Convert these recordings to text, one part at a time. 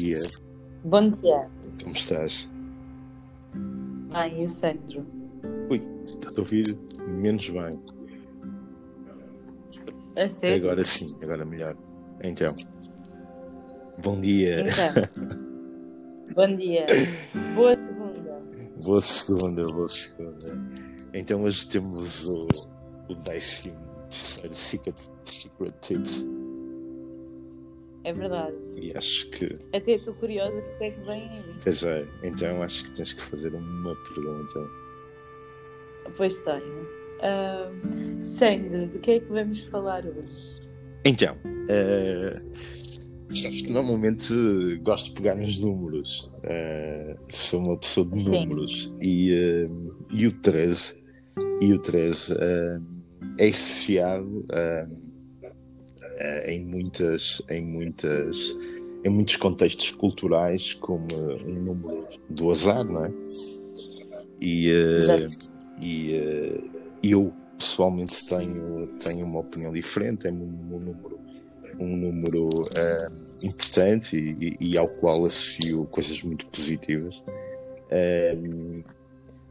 dia. Bom dia. Como estás? Bem, e o Sandro? Ui, estás a ouvir menos bem. A sério? Agora sim, agora melhor. Então, bom dia. Então. Bom dia. Boa segunda. Boa segunda, boa segunda. Então hoje temos o, o décimo terceiro Secret, Secret Tips. É verdade. E acho que, Até estou curiosa do que é que vem aí. pois é, então acho que tens que fazer uma pergunta. Pois tenho. Ahm, Sandro, de que é que vamos falar hoje? Então, eh, sabes que normalmente gosto de pegar nos números. Eh, sou uma pessoa de números. E, eh, e o 13, e o 13 eh, é associado eh, em muitas, em muitas, em muitos contextos culturais como um número do azar, não é? E, eh, e eh, eu pessoalmente tenho, tenho uma opinião diferente, é um, um número, um número eh, importante e, e- ao qual associo coisas muito positivas. Eh,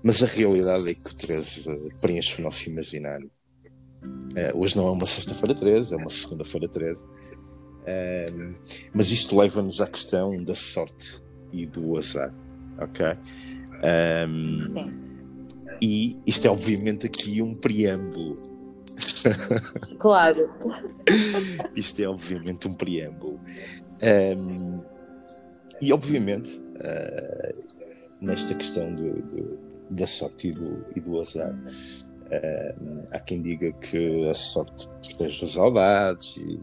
mas a realidade é que o 13 eh, preenche o nosso imaginário. Eh, hoje não é uma sexta-feira 13, é uma segunda-feira 13. Eh, mas isto leva-nos à questão da sorte e do azar. Ok? Eh, Sim. e isto é obviamente aqui um preâmbulo. Claro. Isto é obviamente um preâmbulo. Ahm, e obviamente, ah, nesta questão do- do- da sorte e do, e do azar, ahm, há quem diga que a sorte protege os audades e,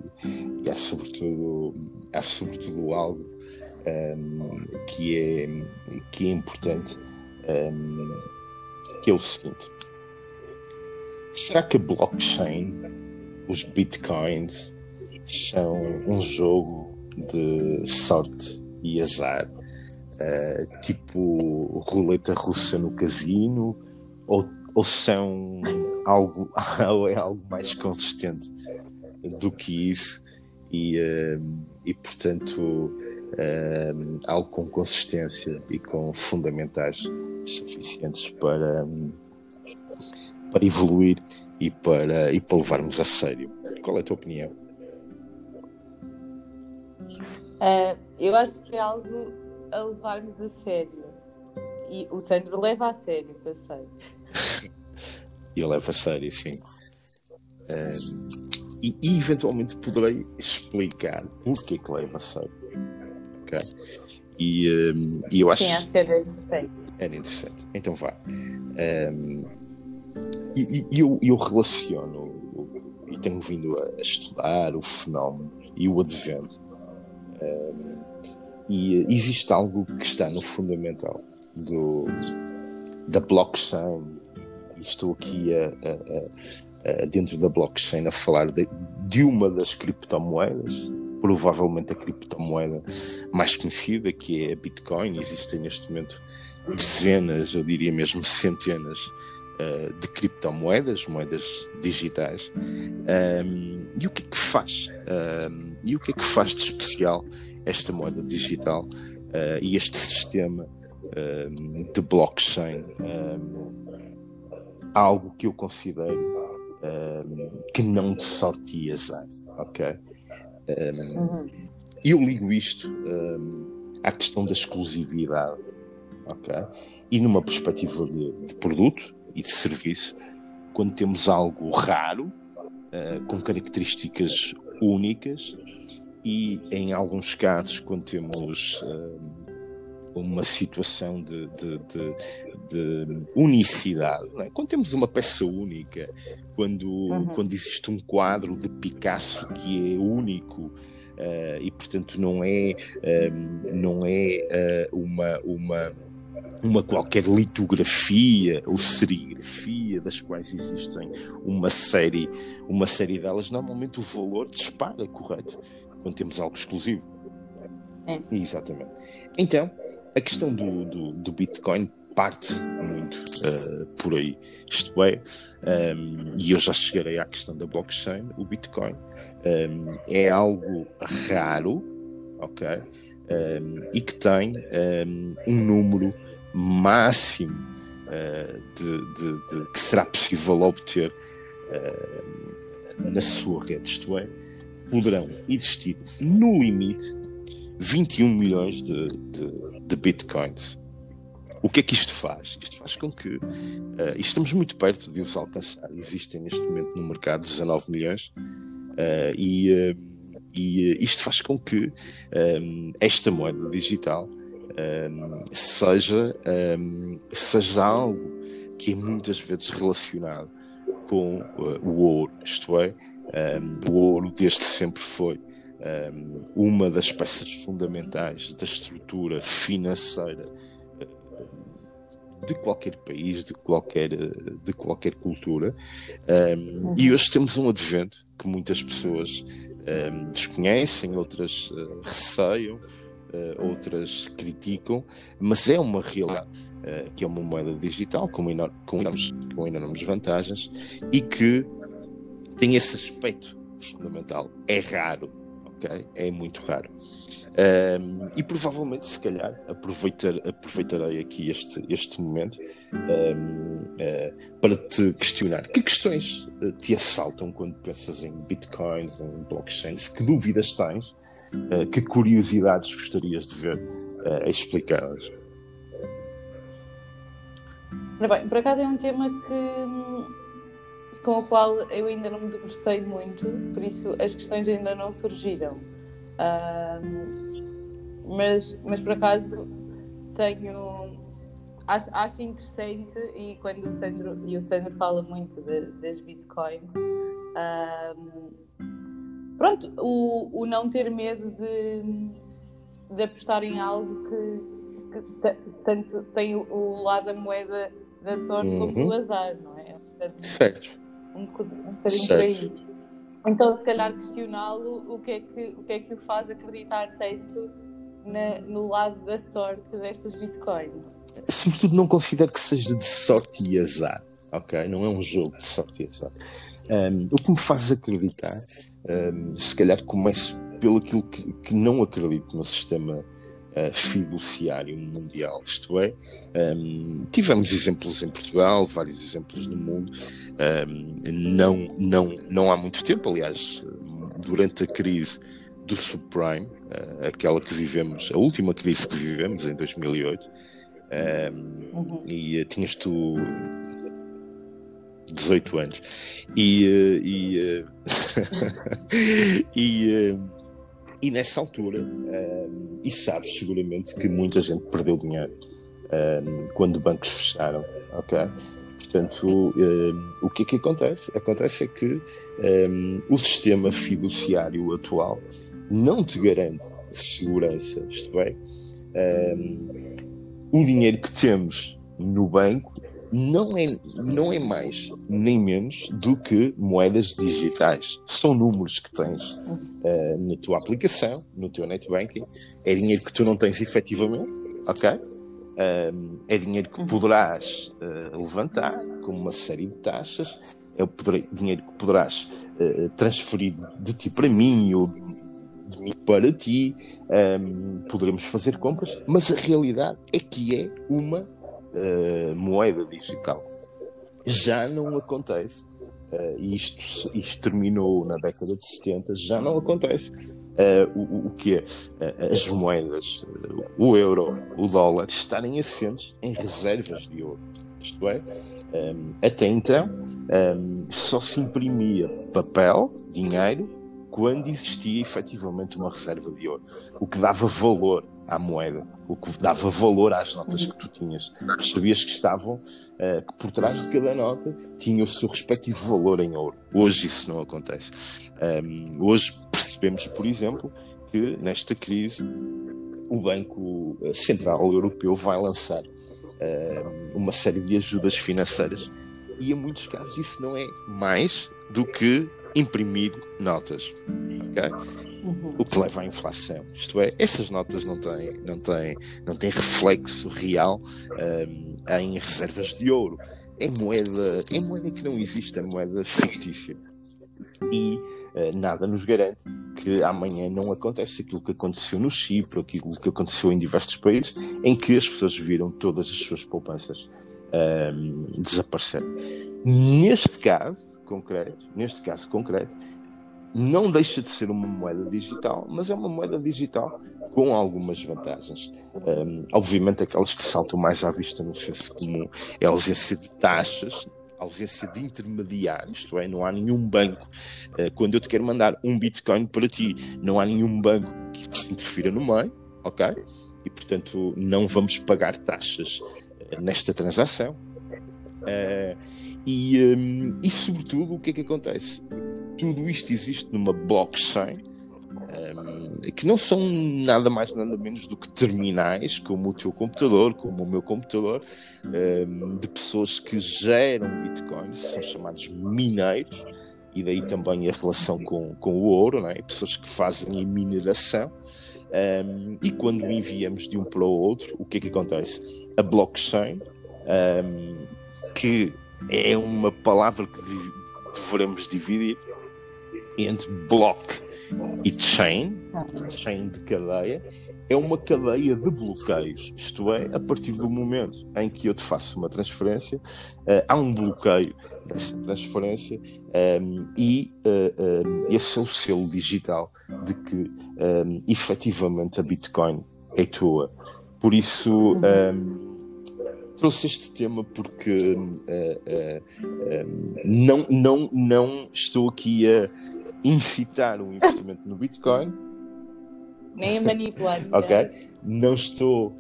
e há, sobretudo, há sobretudo algo ahm, que, é, que é importante, ahm, que é o seguinte. Será que a blockchain os bitcoins são um jogo de sorte e azar, eh, tipo roleta russa no casino, ou, ou são algo, é algo mais consistente do que isso e, eh, e portanto eh, algo com consistência e com fundamentais suficientes para, para evoluir e para, e para levarmos a sério. Qual é a tua opinião? Ah, eu acho que é algo a levarmos a sério. E o Sandro leva a sério, eu sei. E eu levo a sério, sim. E, e eventualmente poderei explicar porque é que leva a sério. Ok? E, eh, e eu acho Sim, acho que é bem interessante. era interessante. Então vá. Um, e e eu, eu relaciono e tenho vindo a estudar o fenómeno e o advento. Um, e existe algo que está no fundamental do, da blockchain. Estou aqui a, a- a- dentro da blockchain a falar de, de uma das criptomoedas, provavelmente a criptomoeda mais conhecida, que é a Bitcoin. Existem neste momento dezenas, eu diria mesmo centenas eh, de criptomoedas, moedas digitais. Um, e o que é que faz? Um, e o que é que faz de especial esta moeda digital eh, e este sistema de blockchain? Um, algo que eu considero um, que não de sorte e azar, ok? Um, Uhum. eu ligo isto hum, à questão da exclusividade, ok? E numa perspectiva de, de produto e de serviço, quando temos algo raro, eh, com características únicas, e em alguns casos, quando temos uma situação de, de- de- de unicidade, é? quando temos uma peça única, quando, Uhum. quando existe um quadro de Picasso que é único, eh, e portanto não é, ehm, não é eh, uma, uma, uma qualquer litografia ou serigrafia das quais existem uma série, uma série delas, normalmente o valor dispara, correto? Quando temos algo exclusivo. É. Exatamente. Então, a questão do, do, do Bitcoin parte muito eh, por aí. Isto é, ehm, e eu já chegarei à questão da blockchain, o Bitcoin ehm, é algo raro, ok? um, e que tem um, um número máximo uh, de, de, de, que será possível obter uh, na sua rede, isto é, poderão existir no limite 21 milhões de, de bitcoins. O que é que isto faz? Isto faz com que uh, estamos muito perto de os alcançar. Existem neste momento no mercado 19 milhões uh, e, uh, e isto faz com que um, esta moeda digital um, seja, um, seja algo que é muitas vezes relacionado com o ouro, isto é, o ouro desde sempre foi uma das peças fundamentais da estrutura financeira de qualquer país, de qualquer, de qualquer cultura. Um, uhum. E hoje temos um advento que muitas pessoas um, desconhecem, outras uh, receiam, uh, outras criticam, mas é uma realidade uh, que é uma moeda digital com, enorme, com, enormes, com enormes vantagens e que tem esse aspecto fundamental. É raro, ok? É muito raro. Um, e provavelmente, se calhar, aproveitar, aproveitarei aqui este, este momento um, uh, ah, para te questionar que questões ah, te assaltam quando pensas em bitcoins, em blockchains, que dúvidas tens, uh, que curiosidades gostarias de ver explicadas? Bem, por acaso é um tema que, com o qual eu ainda não me debrucei muito, por isso as questões ainda não surgiram. Mas, mas por acaso tenho. Acho, acho interessante e quando o Sandro, e o Sandro fala muito de, das bitcoins, pronto, o, o não ter medo de, de apostar em algo que, que tanto tem o, o, lado da moeda da sorte uhum. como do azar, não é? Portanto, certo. Um, um bocadinho por aí. Então, se calhar, questioná-lo o, que é que, o que é que o faz acreditar tanto na, no lado da sorte destas bitcoins? Sobretudo, não considero que seja de sorte e azar, ok? Não é um jogo de sorte e azar. Um, o que me faz acreditar, um, se calhar começo pelo aquilo que, que não acredito no sistema uh, fiduciário mundial, isto é, um, tivemos exemplos em Portugal, vários exemplos no mundo, um, não, não, não há muito tempo, aliás, durante a crise do subprime, uh, aquela que vivemos, a última crise que vivemos em 2008, um, uhum. e uh, tinhas tu 18 anos. E, e, e e nessa altura, um, e sabes seguramente que muita gente perdeu dinheiro um, quando bancos fecharam, ok? Portanto, um, o que é que acontece? Acontece é que o sistema fiduciário atual não te garante segurança, isto é, o dinheiro que temos no banco não é, não é mais nem menos do que moedas digitais. São números que tens uh, na tua aplicação, no teu net banking. É dinheiro que tu não tens efetivamente, ok? Um, é dinheiro que poderás uh, levantar com uma série de taxas, é o poder, dinheiro que poderás uh, transferir de ti para mim ou de mim para ti, um, poderemos fazer compras, mas a realidade é que é uma uh, moeda digital. Já não acontece, uh, isto, isto terminou na década de 70, já não acontece. Uh, o, o que é as moedas, o euro, o dólar, estarem assentes em reservas de ouro. Isto é, um, até então um, só se imprimia papel, dinheiro, quando existia efetivamente uma reserva de ouro, o que dava valor à moeda, o que dava valor às notas que tu tinhas. Sabias que estavam, uh, que por trás de cada nota tinha o seu respectivo valor em ouro. Hoje isso não acontece. Um, hoje percebemos, por exemplo, que nesta crise o Banco Central Europeu vai lançar uh, uma série de ajudas financeiras e em muitos casos isso não é mais do que imprimir notas. Okay? Uhum. O que leva à inflação. Isto é, essas notas não têm, não têm, não têm reflexo real um, em reservas de ouro. É moeda, é moeda que não existe, é moeda fictícia. E nada nos garante que amanhã não acontece aquilo que aconteceu no Chipre, aquilo que aconteceu em diversos países, em que as pessoas viram todas as suas poupanças um, desaparecer. Neste caso concreto, neste caso concreto, não deixa de ser uma moeda digital, mas é uma moeda digital com algumas vantagens. Um, obviamente, aquelas que saltam mais à vista no senso comum é a ausência de taxas, a ausência de intermediários, isto é, não há nenhum banco. Uh, quando eu te quero mandar um Bitcoin para ti, não há nenhum banco que se interfira no meio, ok? E, portanto, não vamos pagar taxas uh, nesta transação. Uh, e, um, e, sobretudo, o que é que acontece? tudo isto existe numa blockchain um, que não são nada mais nada menos do que terminais, como o teu computador, como o meu computador, um, de pessoas que geram bitcoins, são chamados mineiros, e daí também a relação com, com o ouro, não é? pessoas que fazem a mineração. Um, e quando enviamos de um para o outro, o que é que acontece? A blockchain, que é uma palavra que devemos dividir entre block e chain, chain de cadeia, é uma cadeia de bloqueios. Isto é, a partir do momento em que eu te faço uma transferência, uh, há um bloqueio dessa transferência um, ehm, e uh, eh, um, ehm, esse é o selo digital de que um, ehm, efetivamente a Bitcoin é tua. Por isso. Um, trouxe este tema porque uh, uh, não, não, não estou aqui a incitar o investimento no Bitcoin. Nem a manipular. ok? Não estou,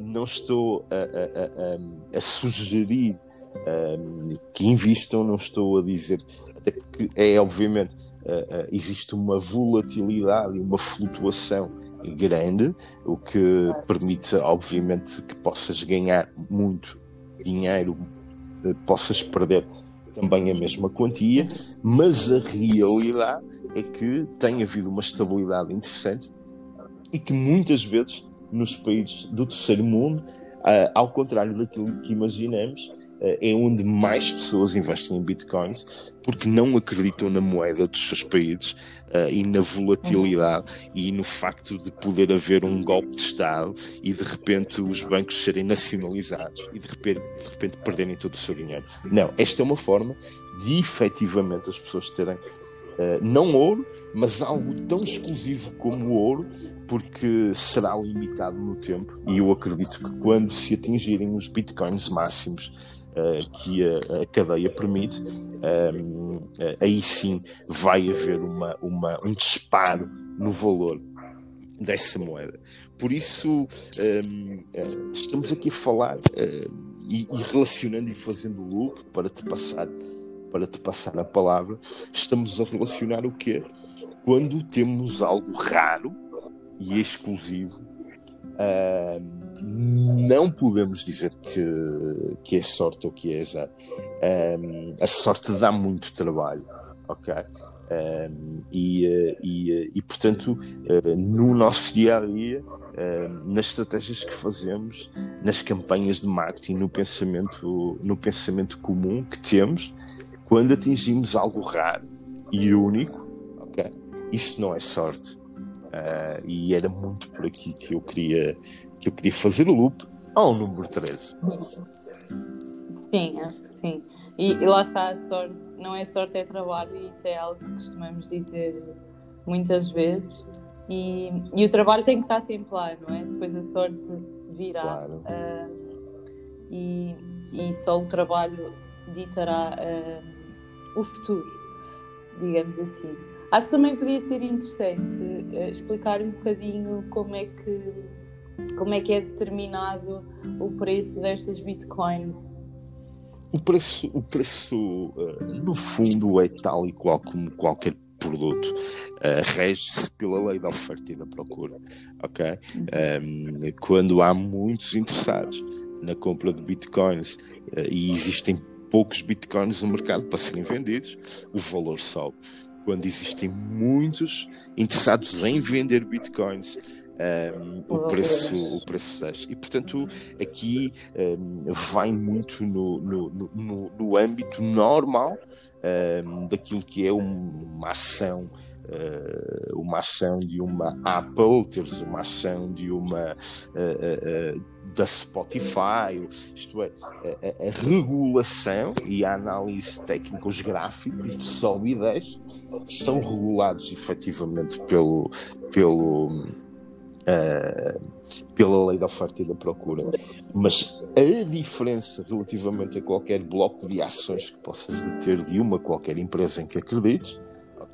não estou a, a, a, a sugerir uh, que invistam, não estou a dizer, até porque é obviamente uh, existe uma volatilidade e uma flutuação grande, o que permite, obviamente, que possas ganhar muito dinheiro, possas perder também a mesma quantia, mas a realidade é que tem havido uma estabilidade interessante e que muitas vezes nos países do terceiro mundo, ao contrário daquilo que imaginamos, é onde mais pessoas investem em bitcoins porque não acreditam na moeda dos seus países uh, e na volatilidade uhum. e no facto de poder haver um golpe de Estado e de repente os bancos serem nacionalizados e de repente, de repente perderem todo o seu dinheiro. Não, esta é uma forma de efetivamente as pessoas terem Uh, não ouro, mas algo tão exclusivo como o ouro, porque será limitado no tempo. E eu acredito que quando se atingirem os bitcoins máximos que a, cadeia permite, um, uh, aí sim vai haver uma, uma, um disparo no valor dessa moeda. Por isso, um, uh, estamos aqui a falar e, relacionando e fazendo loop para te passar para te passar a palavra, estamos a relacionar o quê? Quando temos algo raro e exclusivo, uh, não podemos dizer que, que é sorte ou que é azar. Um, a sorte dá muito trabalho, ok? Um, e, e, e, portanto, uh, no nosso dia a dia, nas estratégias que fazemos, nas campanhas de marketing, no pensamento, no pensamento comum que temos, quando atingimos algo raro e único, ok? Isso não é sorte. Uh, e era muito por aqui que eu queria que eu queria fazer o loop ao número 13. Sim, acho que sim. E, e lá está a sorte, não é sorte, é trabalho, e isso é algo que costumamos dizer muitas vezes. E, e o trabalho tem que estar sempre lá, não é? Depois a sorte virá. Claro. Uh, e, e só o trabalho ditará uh, o futuro, digamos assim. Acho que também podia ser interessante uh, explicar um bocadinho como é que como é que é determinado o preço destas bitcoins? O preço, o preço uh, no fundo, é tal e qual como qualquer produto. Uh, Rege-se pela lei da oferta e da procura. Ok? Um, ehm, quando há muitos interessados na compra de bitcoins uh, e existem poucos bitcoins no mercado para serem vendidos, o valor sobe. Quando existem muitos interessados em vender bitcoins, um, o preço o preço das. E portanto aqui um, vai muito no, no, no, no âmbito normal um, daquilo que é uma ação uh, uma ação de uma Apple, teres uma ação de uma uh, uh, da Spotify, isto é, a, a, regulação e a análise técnica, os gráficos de solidez são regulados efetivamente pelo, pelo Uh, pela lei da oferta e da procura. Mas a diferença relativamente a qualquer bloco de ações que possas ter de uma qualquer empresa em que acredites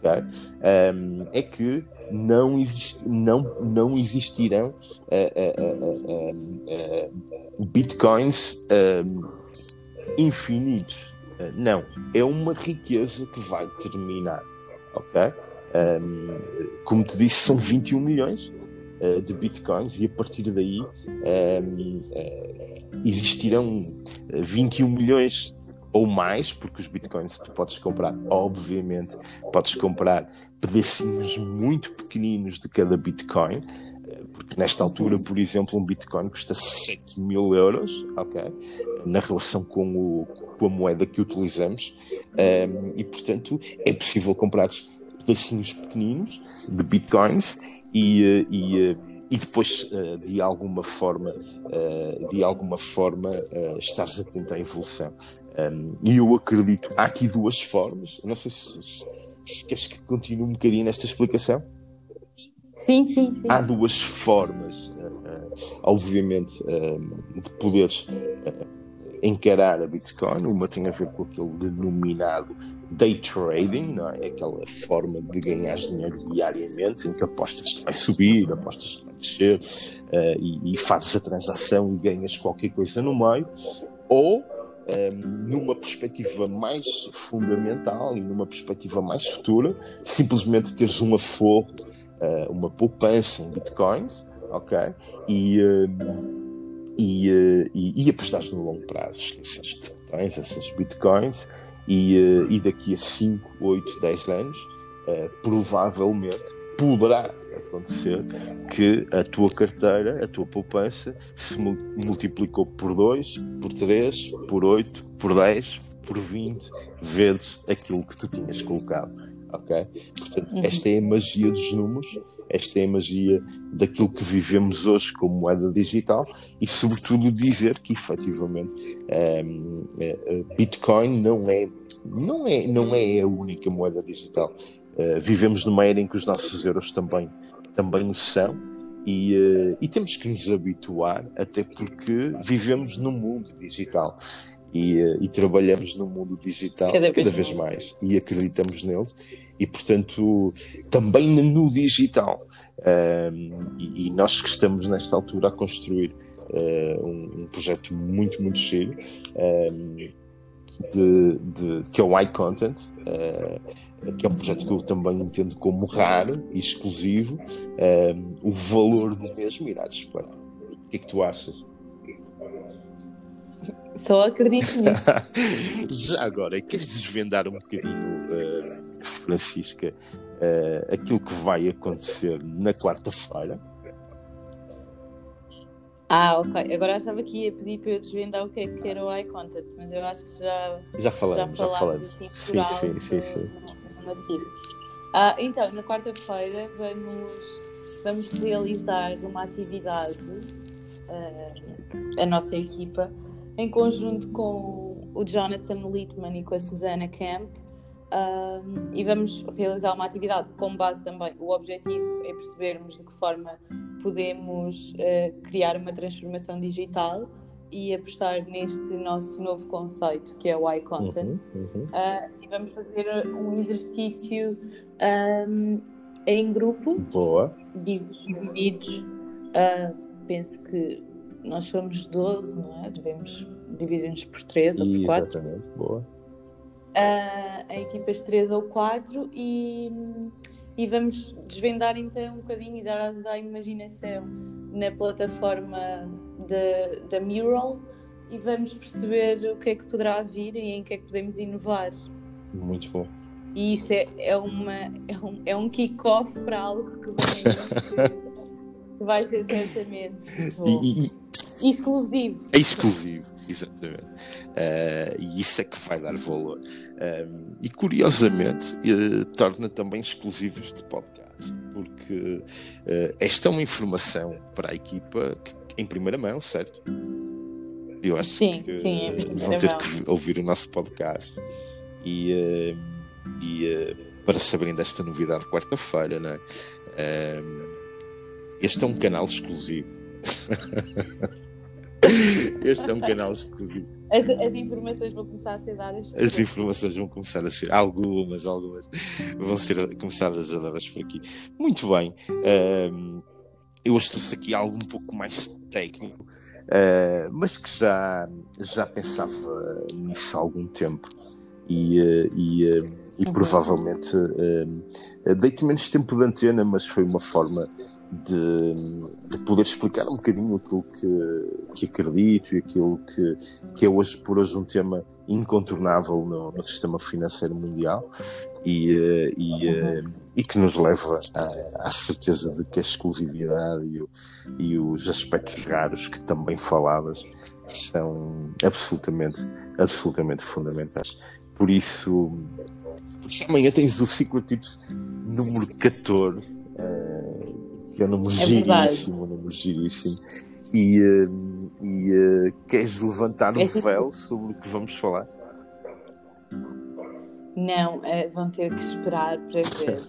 okay? um, é que não, não, não existirão uh, uh, bitcoins infinitos. não, é uma riqueza que vai terminar. ok? Um, como te disse, são 21 milhões de bitcoins e a partir daí um, existirão 21 milhões ou mais, porque os bitcoins tu podes comprar, obviamente, podes comprar pedacinhos muito pequeninos de cada bitcoin, eh, porque nesta altura, por exemplo, um bitcoin custa 7 mil euros, ok? Na relação com, o, com a moeda que utilizamos, um, ehm, e portanto é possível comprar pedacinhos pequeninos de bitcoins e, eh, e eh, e depois de alguma forma de alguma forma estares atento à evolução e eu acredito, há aqui duas formas. Não sei se, se, se queres que continue um bocadinho nesta explicação. Sim, sim, sim. Há duas formas, obviamente, de poderes encarar a Bitcoin. Uma tem a ver com aquele denominado day trading, não é? Aquela forma de ganhar dinheiro diariamente, em que apostas que vai subir, apostas que vai descer, e, e fazes a transação e ganhas qualquer coisa no meio. Ou um, ehm, numa perspectiva mais fundamental e numa perspectiva mais futura, simplesmente teres um aforro, uh, uma poupança em bitcoins, ok? E, uh, e, uh, e, e apostares no longo prazo, esses tens essas bitcoins, e, e daqui a 5, 8, 10 anos, provavelmente poderá acontecer que a tua carteira, a tua poupança se multiplicou por 2, por 3, por 8, por 10, por 20 vezes aquilo que tu tinhas colocado. Ok? Portanto, uhum. esta é a magia dos números, esta é a magia daquilo que vivemos hoje como moeda digital e, sobretudo, dizer que efetivamente um, ehm, Bitcoin não é, não, é, não é a única moeda digital. Uh, vivemos numa era em que os nossos euros também também o são, e, uh, e, temos que nos habituar, até porque vivemos no mundo digital e, uh, e trabalhamos no mundo digital cada, cada vez mais e acreditamos nele, e portanto também no digital. Um, e, e, nós que estamos nesta altura a construir uh, um, um, projeto muito, muito cheio. Um, de, de, que é o iContent, uh, que é um projeto que eu também entendo como raro e exclusivo. Uh, o valor do mesmo irá disparar. O que é que tu achas? Só acredito nisso. Já agora, queres desvendar um bocadinho, uh, Francisca, aquilo que vai acontecer na quarta-feira? Ah, ok. Agora achava que ia pedir para eu desvendar o que é que era o eye contact, mas eu acho que já, já falamos. Já falamos. Assim, sim, sim, sim, sim. Ah, então, na quarta-feira vamos, vamos realizar uma atividade, uh, a nossa equipa, em conjunto com o Jonathan Littman e com a Susana Camp, um, e vamos realizar uma atividade com base também. O objetivo é percebermos de que forma podemos uh, criar uma transformação digital e apostar neste nosso novo conceito que é o iContent. Uhum, uhum. Uh, e vamos fazer um exercício um, em grupo, Boa. divididos. Uh, penso que nós somos 12, não é? Devemos dividir-nos por 3 ou por 4. Exatamente, boa uh, em equipas 3 ou 4 e, e vamos desvendar então um bocadinho e dar asas à imaginação na plataforma da Mural e vamos perceber o que é que poderá vir e em que é que podemos inovar. Muito bom. E isto é, é, uma, é um, é um kick-off para algo que vai, que vai ser certamente muito bom. E, e, exclusivo. É exclusivo Exatamente. Uh, e isso é que vai dar valor. Um, e curiosamente, uh, torna também exclusivo este podcast, porque uh, esta é uma informação para a equipa que, em primeira mão, certo? Eu acho sim, que sim, vão ter que ouvir o nosso podcast e, e para saberem desta novidade quarta-feira, né? este é um canal exclusivo. Este é um canal exclusivo. As, as, informações vão começar a ser dadas. As informações vão começar a ser. Algumas, algumas vão ser começadas a dadas por aqui. Muito bem. Um, eu hoje trouxe aqui algo um pouco mais técnico, uh, mas que já, já pensava nisso há algum tempo. E, uh, e, uh, e uhum. provavelmente dei-te menos tempo de antena, mas foi uma forma de, de, poder explicar um bocadinho aquilo que, que acredito e aquilo que, que é hoje por hoje um tema incontornável no, no sistema financeiro mundial e, eh, e, eh, e que nos leva à, à, certeza de que a exclusividade e, o, e os aspectos raros que também falavas são absolutamente, absolutamente fundamentais. Por isso, amanhã tens o Secret Tips número 14. Uh, que é um número é giríssimo, um. E, uh, e uh, queres levantar um véu sobre o que vamos falar? Não, uh, vão ter que esperar para ver.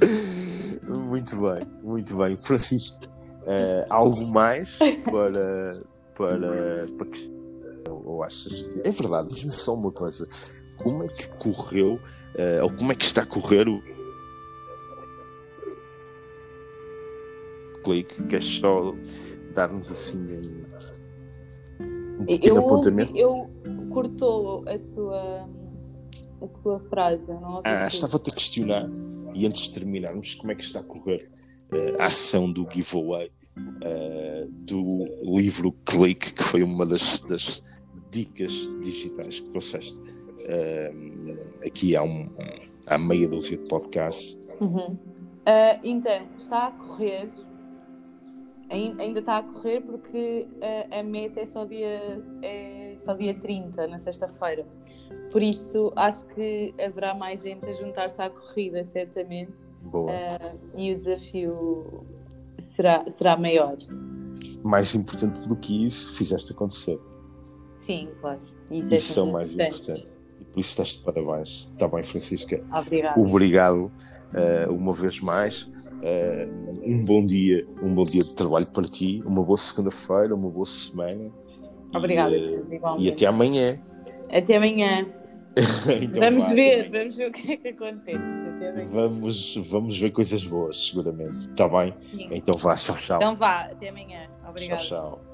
muito bem, muito bem. Francisco, algo mais para, para, para que ou achas que. É verdade, diz-me só uma coisa. Como é que correu, uh, ou como é que está a correr o, clique, queres só dar-nos assim um, pequeno eu, apontamento? Eu cortou a sua, a sua frase. Não ah, estava-te a questionar e antes de terminarmos, como é que está a correr uh, a ação do giveaway uh, do livro Click, que foi uma das, das dicas digitais que trouxeste uh, aqui há, um, há meia dúzia de podcasts. Uhum. Uh, então, está a correr ainda está a correr porque a, a, meta é só dia, é só dia 30, na sexta-feira. Por isso, acho que haverá mais gente a juntar-se à corrida, certamente. Boa. Uh, e o desafio será, será maior. Mais importante do que isso, fizeste acontecer. Sim, claro. Isso, isso é, o mais importante. E por isso estás de parabéns. Está bem, Francisca? Obrigado. Obrigado uh, uma vez mais. Uh, um bom dia, um bom dia de trabalho para ti, uma boa segunda-feira, uma boa semana. Obrigada, e, uh, e até amanhã. Até amanhã. então vamos vá, ver, também. vamos ver o que é que acontece. Vamos, vamos ver coisas boas, seguramente. Está bem? Sim. Então vá, tchau, tchau. Então vá, até amanhã. Obrigada. Tchau, tchau.